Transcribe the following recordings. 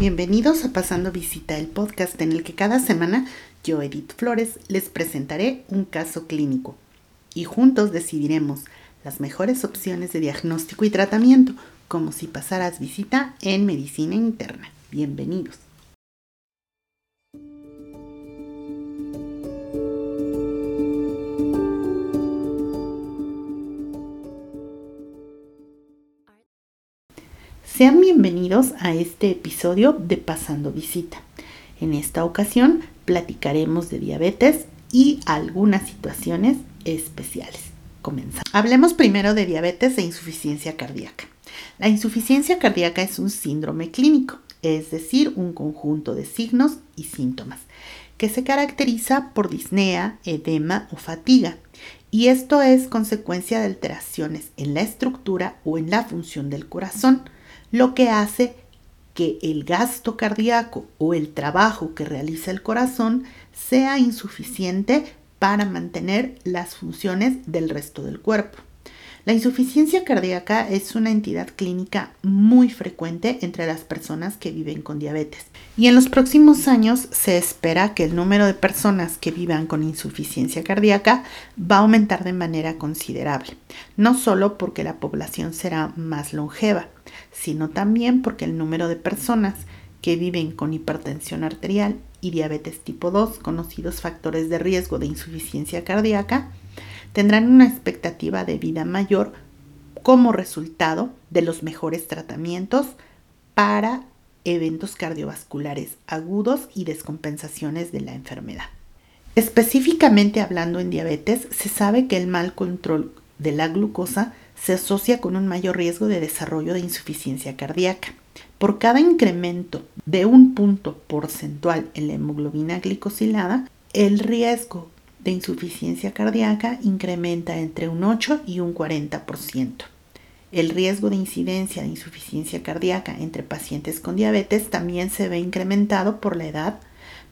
Bienvenidos a Pasando Visita, el podcast en el que cada semana yo, Edith Flores, les presentaré un caso clínico y juntos decidiremos las mejores opciones de diagnóstico y tratamiento, como si pasaras visita en medicina interna. Bienvenidos. Sean bienvenidos a este episodio de Pasando Visita. En esta ocasión platicaremos de diabetes y algunas situaciones especiales. Comenzamos. Hablemos primero de diabetes e insuficiencia cardíaca. La insuficiencia cardíaca es un síndrome clínico, es decir, un conjunto de signos y síntomas que se caracteriza por disnea, edema o fatiga. Y esto es consecuencia de alteraciones en la estructura o en la función del corazón lo que hace que el gasto cardíaco o el trabajo que realiza el corazón sea insuficiente para mantener las funciones del resto del cuerpo. La insuficiencia cardíaca es una entidad clínica muy frecuente entre las personas que viven con diabetes. Y en los próximos años se espera que el número de personas que vivan con insuficiencia cardíaca va a aumentar de manera considerable, no solo porque la población será más longeva, sino también porque el número de personas que viven con hipertensión arterial y diabetes tipo 2, conocidos factores de riesgo de insuficiencia cardíaca, tendrán una expectativa de vida mayor como resultado de los mejores tratamientos para eventos cardiovasculares agudos y descompensaciones de la enfermedad. Específicamente hablando en diabetes, se sabe que el mal control de la glucosa se asocia con un mayor riesgo de desarrollo de insuficiencia cardíaca. Por cada incremento de un punto porcentual en la hemoglobina glicosilada, el riesgo de insuficiencia cardíaca incrementa entre un 8 y un 40%. El riesgo de incidencia de insuficiencia cardíaca entre pacientes con diabetes también se ve incrementado por la edad,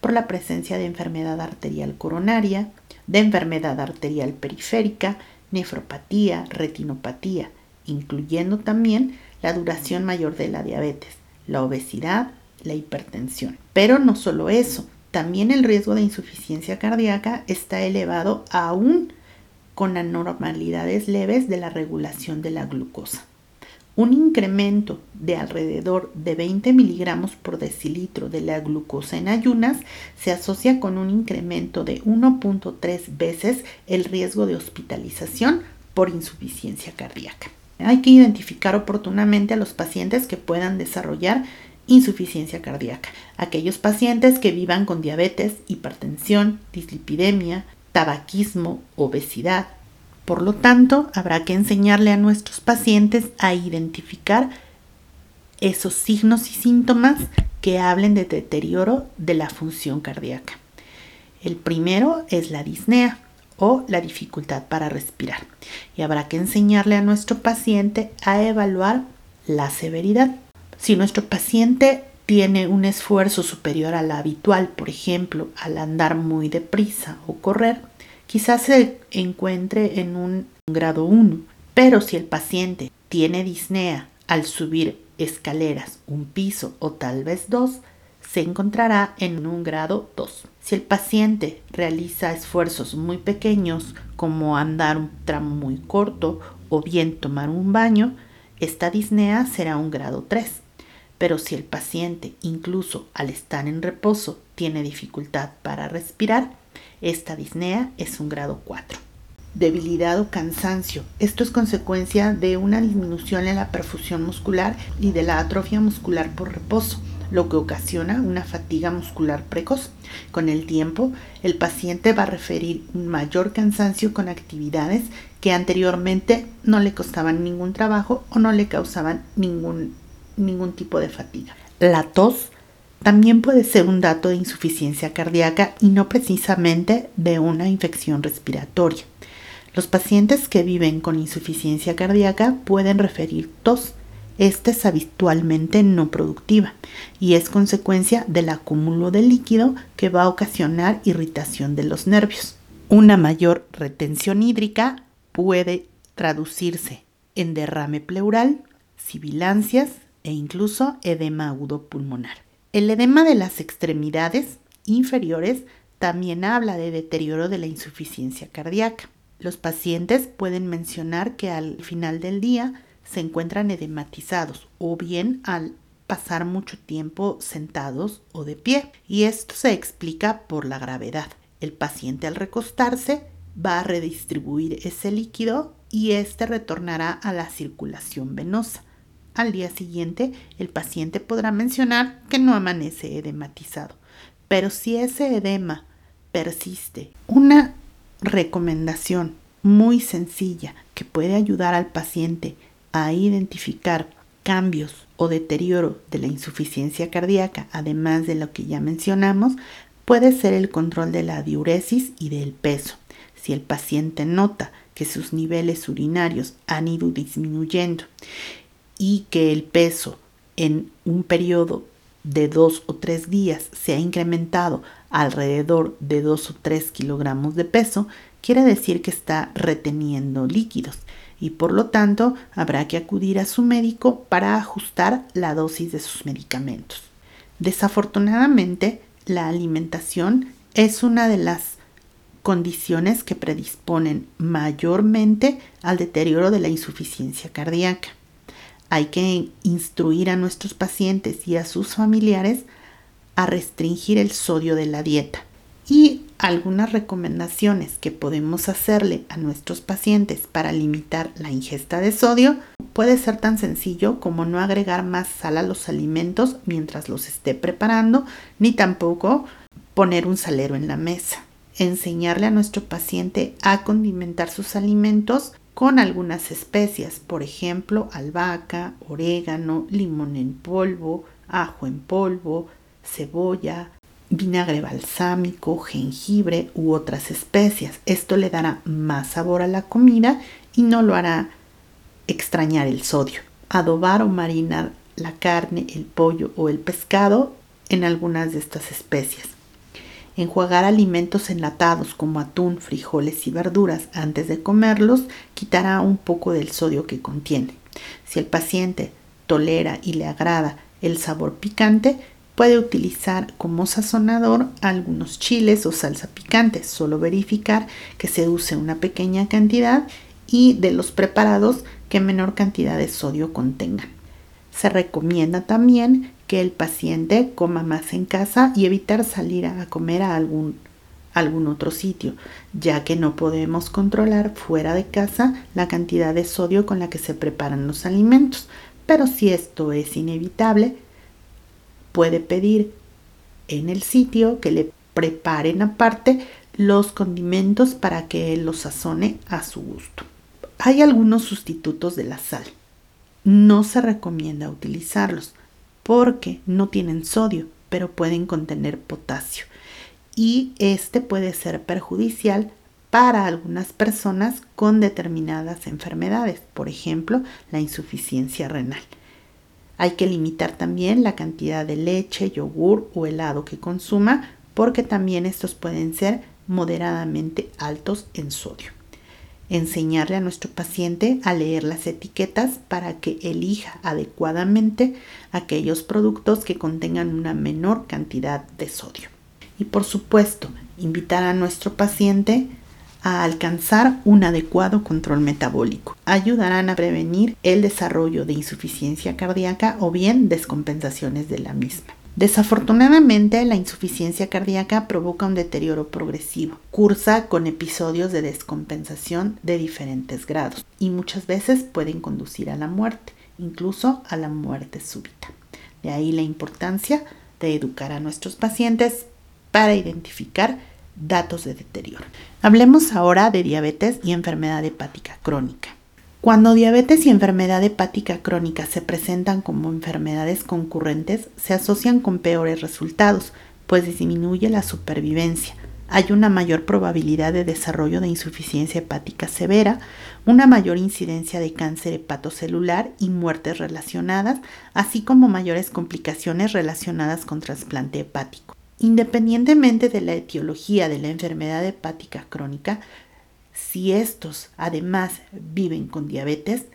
por la presencia de enfermedad arterial coronaria, de enfermedad arterial periférica, nefropatía, retinopatía, incluyendo también la duración mayor de la diabetes, la obesidad, la hipertensión. Pero no solo eso, también el riesgo de insuficiencia cardíaca está elevado aún con anormalidades leves de la regulación de la glucosa. Un incremento de alrededor de 20 miligramos por decilitro de la glucosa en ayunas se asocia con un incremento de 1.3 veces el riesgo de hospitalización por insuficiencia cardíaca. Hay que identificar oportunamente a los pacientes que puedan desarrollar insuficiencia cardíaca. Aquellos pacientes que vivan con diabetes, hipertensión, dislipidemia, tabaquismo, obesidad. Por lo tanto, habrá que enseñarle a nuestros pacientes a identificar esos signos y síntomas que hablen de deterioro de la función cardíaca. El primero es la disnea o la dificultad para respirar y habrá que enseñarle a nuestro paciente a evaluar la severidad. Si nuestro paciente tiene un esfuerzo superior al habitual, por ejemplo, al andar muy deprisa o correr, quizás se encuentre en un grado 1. Pero si el paciente tiene disnea al subir escaleras, un piso o tal vez dos, se encontrará en un grado 2. Si el paciente realiza esfuerzos muy pequeños como andar un tramo muy corto o bien tomar un baño, esta disnea será un grado 3. Pero si el paciente, incluso al estar en reposo, tiene dificultad para respirar, esta disnea es un grado 4. Debilidad o cansancio. Esto es consecuencia de una disminución en la perfusión muscular y de la atrofia muscular por reposo, lo que ocasiona una fatiga muscular precoz. Con el tiempo, el paciente va a referir un mayor cansancio con actividades que anteriormente no le costaban ningún trabajo o no le causaban ningún ningún tipo de fatiga. La tos también puede ser un dato de insuficiencia cardíaca y no precisamente de una infección respiratoria. Los pacientes que viven con insuficiencia cardíaca pueden referir tos. Esta es habitualmente no productiva y es consecuencia del acúmulo de líquido que va a ocasionar irritación de los nervios. Una mayor retención hídrica puede traducirse en derrame pleural, sibilancias, e incluso edema agudo pulmonar. El edema de las extremidades inferiores también habla de deterioro de la insuficiencia cardíaca. Los pacientes pueden mencionar que al final del día se encuentran edematizados o bien al pasar mucho tiempo sentados o de pie. Y esto se explica por la gravedad. El paciente al recostarse va a redistribuir ese líquido y este retornará a la circulación venosa. Al día siguiente, el paciente podrá mencionar que no amanece edematizado. Pero si ese edema persiste, una recomendación muy sencilla que puede ayudar al paciente a identificar cambios o deterioro de la insuficiencia cardíaca, además de lo que ya mencionamos, puede ser el control de la diuresis y del peso. Si el paciente nota que sus niveles urinarios han ido disminuyendo y que el peso en un periodo de dos o tres días se ha incrementado alrededor de dos o tres kilogramos de peso, quiere decir que está reteniendo líquidos y por lo tanto habrá que acudir a su médico para ajustar la dosis de sus medicamentos. Desafortunadamente, la alimentación es una de las condiciones que predisponen mayormente al deterioro de la insuficiencia cardíaca. Hay que instruir a nuestros pacientes y a sus familiares a restringir el sodio de la dieta y algunas recomendaciones que podemos hacerle a nuestros pacientes para limitar la ingesta de sodio puede ser tan sencillo como no agregar más sal a los alimentos mientras los esté preparando, ni tampoco poner un salero en la mesa. Enseñarle a nuestro paciente a condimentar sus alimentos con algunas especias, por ejemplo, albahaca, orégano, limón en polvo, ajo en polvo, cebolla, vinagre balsámico, jengibre u otras especias. Esto le dará más sabor a la comida y no lo hará extrañar el sodio. Adobar o marinar la carne, el pollo o el pescado en algunas de estas especias. Enjuagar alimentos enlatados como atún, frijoles y verduras antes de comerlos quitará un poco del sodio que contiene. Si el paciente tolera y le agrada el sabor picante, Puede utilizar como sazonador algunos chiles o salsa picante, solo verificar que se use una pequeña cantidad y de los preparados que menor cantidad de sodio contengan. Se recomienda también que el paciente coma más en casa y evitar salir a comer a algún, algún otro sitio, ya que no podemos controlar fuera de casa la cantidad de sodio con la que se preparan los alimentos. Pero si esto es inevitable, puede pedir en el sitio que le preparen aparte los condimentos para que los sazone a su gusto. Hay algunos sustitutos de la sal. No se recomienda utilizarlos porque no tienen sodio, pero pueden contener potasio. Y este puede ser perjudicial para algunas personas con determinadas enfermedades, por ejemplo, la insuficiencia renal. Hay que limitar también la cantidad de leche, yogur o helado que consuma porque también estos pueden ser moderadamente altos en sodio. Enseñarle a nuestro paciente a leer las etiquetas para que elija adecuadamente aquellos productos que contengan una menor cantidad de sodio. Y por supuesto, invitar a nuestro paciente a alcanzar un adecuado control metabólico. Ayudarán a prevenir el desarrollo de insuficiencia cardíaca o bien descompensaciones de la misma. Desafortunadamente, la insuficiencia cardíaca provoca un deterioro progresivo, cursa con episodios de descompensación de diferentes grados y muchas veces pueden conducir a la muerte, incluso a la muerte súbita. De ahí la importancia de educar a nuestros pacientes para identificar datos de deterioro. Hablemos ahora de diabetes y enfermedad hepática crónica. Cuando diabetes y enfermedad hepática crónica se presentan como enfermedades concurrentes, se asocian con peores resultados, pues disminuye la supervivencia. Hay una mayor probabilidad de desarrollo de insuficiencia hepática severa, una mayor incidencia de cáncer hepatocelular y muertes relacionadas, así como mayores complicaciones relacionadas con trasplante hepático. Independientemente de la etiología de la enfermedad hepática crónica, si estos además viven con diabetes,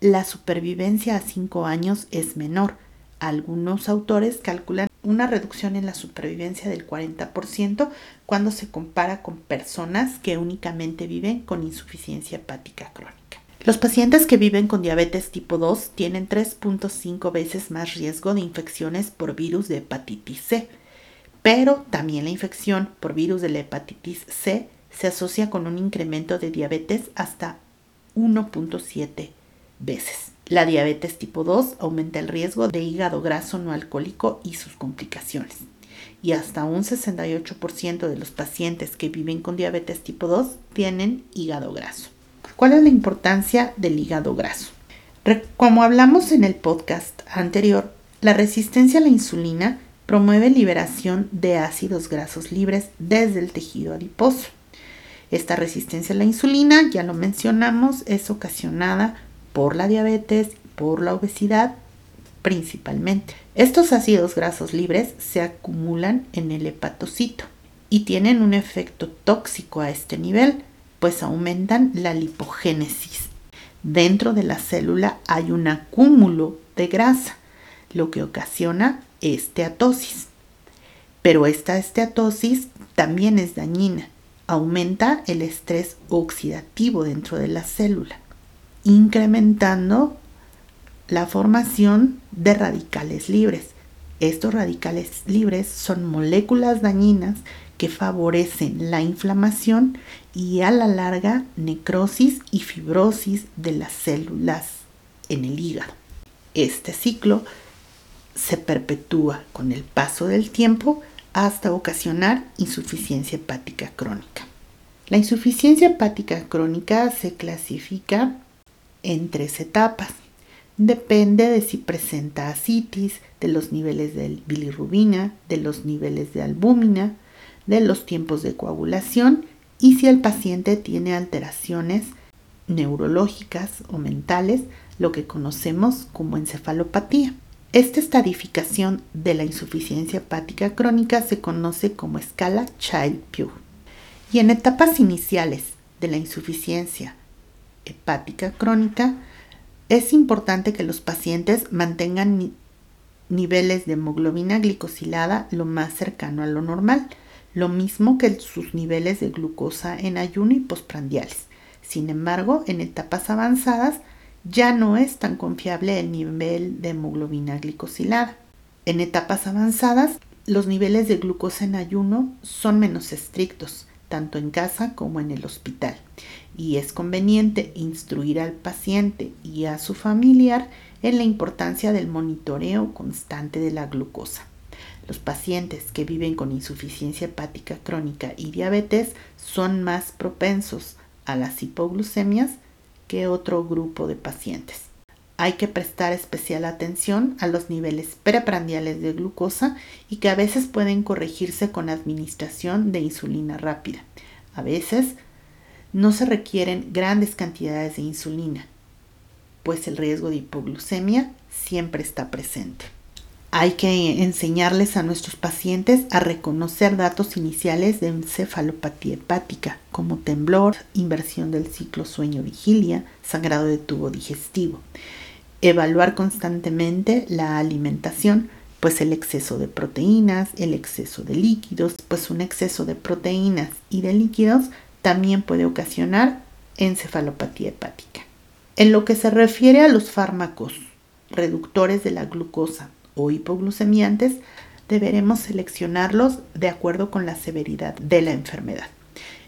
la supervivencia a 5 años es menor. Algunos autores calculan una reducción en la supervivencia del 40% cuando se compara con personas que únicamente viven con insuficiencia hepática crónica. Los pacientes que viven con diabetes tipo 2 tienen 3.5 veces más riesgo de infecciones por virus de hepatitis C, pero también la infección por virus de la hepatitis C se asocia con un incremento de diabetes hasta 1.7 veces. La diabetes tipo 2 aumenta el riesgo de hígado graso no alcohólico y sus complicaciones. Y hasta un 68% de los pacientes que viven con diabetes tipo 2 tienen hígado graso. ¿Cuál es la importancia del hígado graso? Como hablamos en el podcast anterior, la resistencia a la insulina promueve liberación de ácidos grasos libres desde el tejido adiposo. Esta resistencia a la insulina, ya lo mencionamos, es ocasionada por la diabetes, por la obesidad principalmente. Estos ácidos grasos libres se acumulan en el hepatocito y tienen un efecto tóxico a este nivel, pues aumentan la lipogénesis. Dentro de la célula hay un acúmulo de grasa, lo que ocasiona esteatosis. Pero esta esteatosis también es dañina, aumenta el estrés oxidativo dentro de la célula incrementando la formación de radicales libres. Estos radicales libres son moléculas dañinas que favorecen la inflamación y a la larga necrosis y fibrosis de las células en el hígado. Este ciclo se perpetúa con el paso del tiempo hasta ocasionar insuficiencia hepática crónica. La insuficiencia hepática crónica se clasifica en tres etapas. Depende de si presenta ascitis, de los niveles de bilirrubina, de los niveles de albúmina, de los tiempos de coagulación y si el paciente tiene alteraciones neurológicas o mentales, lo que conocemos como encefalopatía. Esta estadificación de la insuficiencia hepática crónica se conoce como escala Child-Pugh. Y en etapas iniciales de la insuficiencia hepática crónica, es importante que los pacientes mantengan niveles de hemoglobina glicosilada lo más cercano a lo normal, lo mismo que sus niveles de glucosa en ayuno y postprandiales. Sin embargo, en etapas avanzadas ya no es tan confiable el nivel de hemoglobina glicosilada. En etapas avanzadas, los niveles de glucosa en ayuno son menos estrictos, tanto en casa como en el hospital y es conveniente instruir al paciente y a su familiar en la importancia del monitoreo constante de la glucosa. Los pacientes que viven con insuficiencia hepática crónica y diabetes son más propensos a las hipoglucemias que otro grupo de pacientes. Hay que prestar especial atención a los niveles preprandiales de glucosa y que a veces pueden corregirse con administración de insulina rápida. A veces no se requieren grandes cantidades de insulina, pues el riesgo de hipoglucemia siempre está presente. Hay que enseñarles a nuestros pacientes a reconocer datos iniciales de encefalopatía hepática, como temblor, inversión del ciclo sueño-vigilia, sangrado de tubo digestivo. Evaluar constantemente la alimentación, pues el exceso de proteínas, el exceso de líquidos, pues un exceso de proteínas y de líquidos también puede ocasionar encefalopatía hepática. En lo que se refiere a los fármacos reductores de la glucosa o hipoglucemiantes, deberemos seleccionarlos de acuerdo con la severidad de la enfermedad.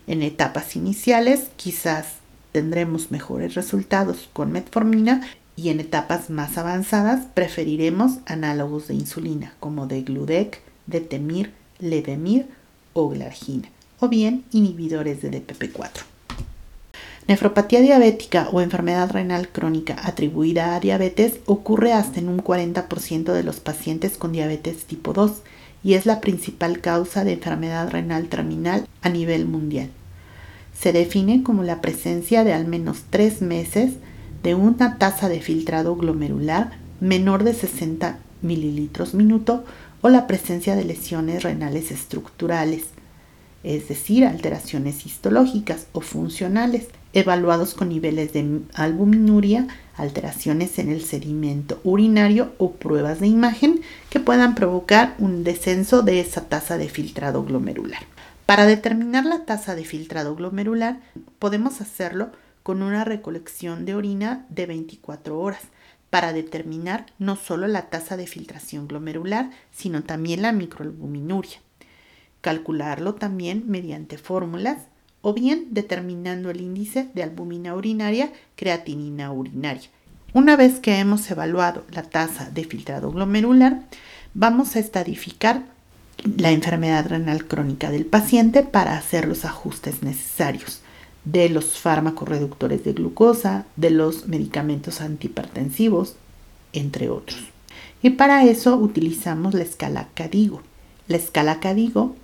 En etapas iniciales quizás tendremos mejores resultados con metformina y en etapas más avanzadas preferiremos análogos de insulina como de Gludec, de Temir, Levemir o Glargina o bien inhibidores de DPP4. Nefropatía diabética o enfermedad renal crónica atribuida a diabetes ocurre hasta en un 40% de los pacientes con diabetes tipo 2 y es la principal causa de enfermedad renal terminal a nivel mundial. Se define como la presencia de al menos 3 meses de una tasa de filtrado glomerular menor de 60 mililitros minuto o la presencia de lesiones renales estructurales, es decir, alteraciones histológicas o funcionales. evaluados con niveles de albuminuria, alteraciones en el sedimento urinario o pruebas de imagen que puedan provocar un descenso de esa tasa de filtrado glomerular. Para determinar la tasa de filtrado glomerular podemos hacerlo con una recolección de orina de 24 horas para determinar no solo la tasa de filtración glomerular, sino también la microalbuminuria. Calcularlo también mediante fórmulas o bien determinando el índice de albumina urinaria, creatinina urinaria. Una vez que hemos evaluado la tasa de filtrado glomerular, vamos a estadificar la enfermedad renal crónica del paciente para hacer los ajustes necesarios de los fármacos reductores de glucosa, de los medicamentos antihipertensivos, entre otros. Y para eso utilizamos la escala CADIGO. La escala CADIGO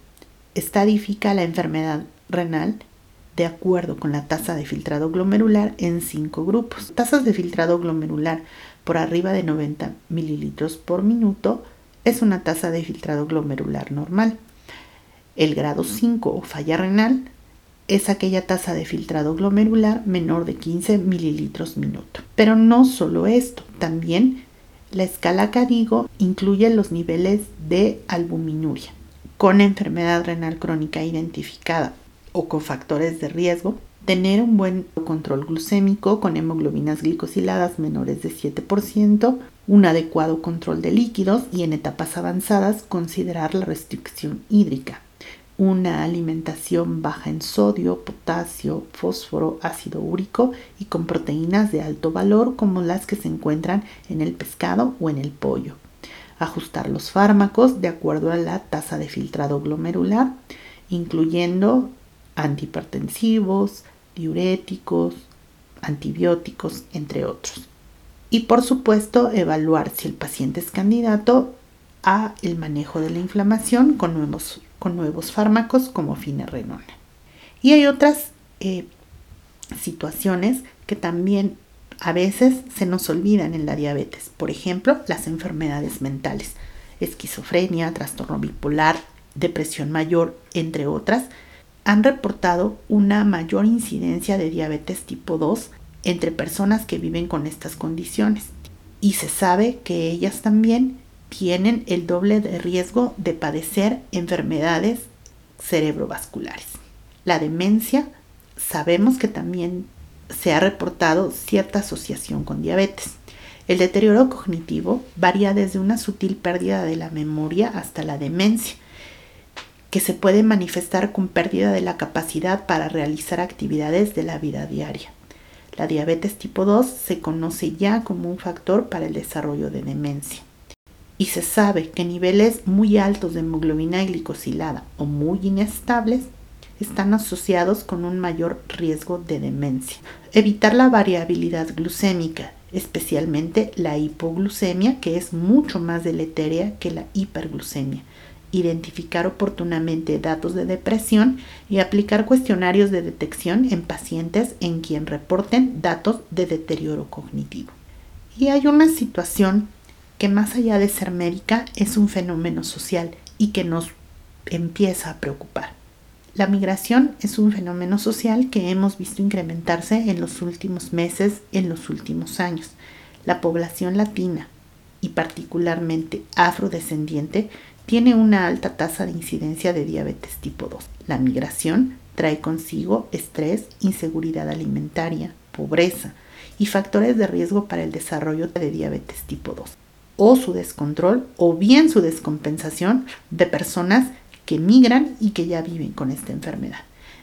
estadifica la enfermedad renal de acuerdo con la tasa de filtrado glomerular en cinco grupos. Tasas de filtrado glomerular por arriba de 90 mililitros por minuto es una tasa de filtrado glomerular normal. El grado 5 o falla renal es aquella tasa de filtrado glomerular menor de 15 mililitros minuto. Pero no solo esto, también la escala Cadigo incluye los niveles de albuminuria. Con enfermedad renal crónica identificada o con factores de riesgo, tener un buen control glucémico con hemoglobinas glicosiladas menores de 7%, un adecuado control de líquidos y en etapas avanzadas considerar la restricción hídrica, una alimentación baja en sodio, potasio, fósforo, ácido úrico y con proteínas de alto valor como las que se encuentran en el pescado o en el pollo. Ajustar los fármacos de acuerdo a la tasa de filtrado glomerular, incluyendo antihipertensivos, diuréticos, antibióticos, entre otros. Y por supuesto, evaluar si el paciente es candidato a el manejo de la inflamación con nuevos, con nuevos fármacos como finerenona. Y hay otras eh, situaciones que también a veces se nos olvidan en la diabetes. Por ejemplo, las enfermedades mentales, esquizofrenia, trastorno bipolar, depresión mayor, entre otras, han reportado una mayor incidencia de diabetes tipo 2 entre personas que viven con estas condiciones. Y se sabe que ellas también tienen el doble de riesgo de padecer enfermedades cerebrovasculares. La demencia, sabemos que también se ha reportado cierta asociación con diabetes. El deterioro cognitivo varía desde una sutil pérdida de la memoria hasta la demencia que se puede manifestar con pérdida de la capacidad para realizar actividades de la vida diaria. La diabetes tipo 2 se conoce ya como un factor para el desarrollo de demencia. Y se sabe que niveles muy altos de hemoglobina glicosilada o muy inestables están asociados con un mayor riesgo de demencia. Evitar la variabilidad glucémica, especialmente la hipoglucemia, que es mucho más deletérea que la hiperglucemia identificar oportunamente datos de depresión y aplicar cuestionarios de detección en pacientes en quien reporten datos de deterioro cognitivo. Y hay una situación que más allá de ser médica es un fenómeno social y que nos empieza a preocupar. La migración es un fenómeno social que hemos visto incrementarse en los últimos meses, en los últimos años. La población latina y particularmente afrodescendiente tiene una alta tasa de incidencia de diabetes tipo 2. La migración trae consigo estrés, inseguridad alimentaria, pobreza y factores de riesgo para el desarrollo de diabetes tipo 2 o su descontrol o bien su descompensación de personas que migran y que ya viven con esta enfermedad.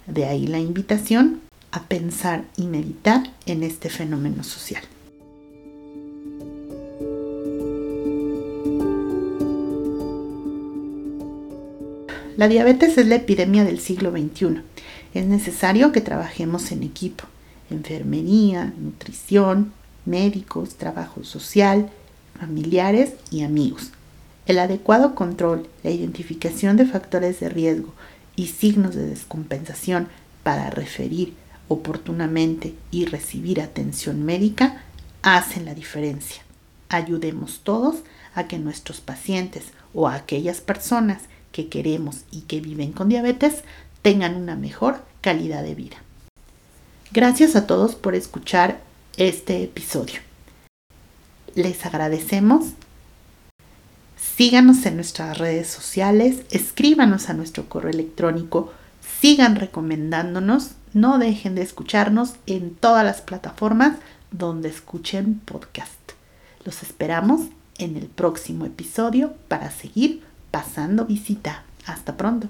De ahí la invitación a pensar y meditar en este fenómeno social. La diabetes es la epidemia del siglo XXI. Es necesario que trabajemos en equipo, enfermería, nutrición, médicos, trabajo social, familiares y amigos. El adecuado control, la identificación de factores de riesgo y signos de descompensación para referir oportunamente y recibir atención médica hacen la diferencia. Ayudemos todos a que nuestros pacientes o a aquellas personas que queremos y que viven con diabetes tengan una mejor calidad de vida. Gracias a todos por escuchar este episodio. Les agradecemos. Síganos en nuestras redes sociales, escríbanos a nuestro correo electrónico, sigan recomendándonos, no dejen de escucharnos en todas las plataformas donde escuchen podcast. Los esperamos en el próximo episodio para seguir pasando visita. Hasta pronto.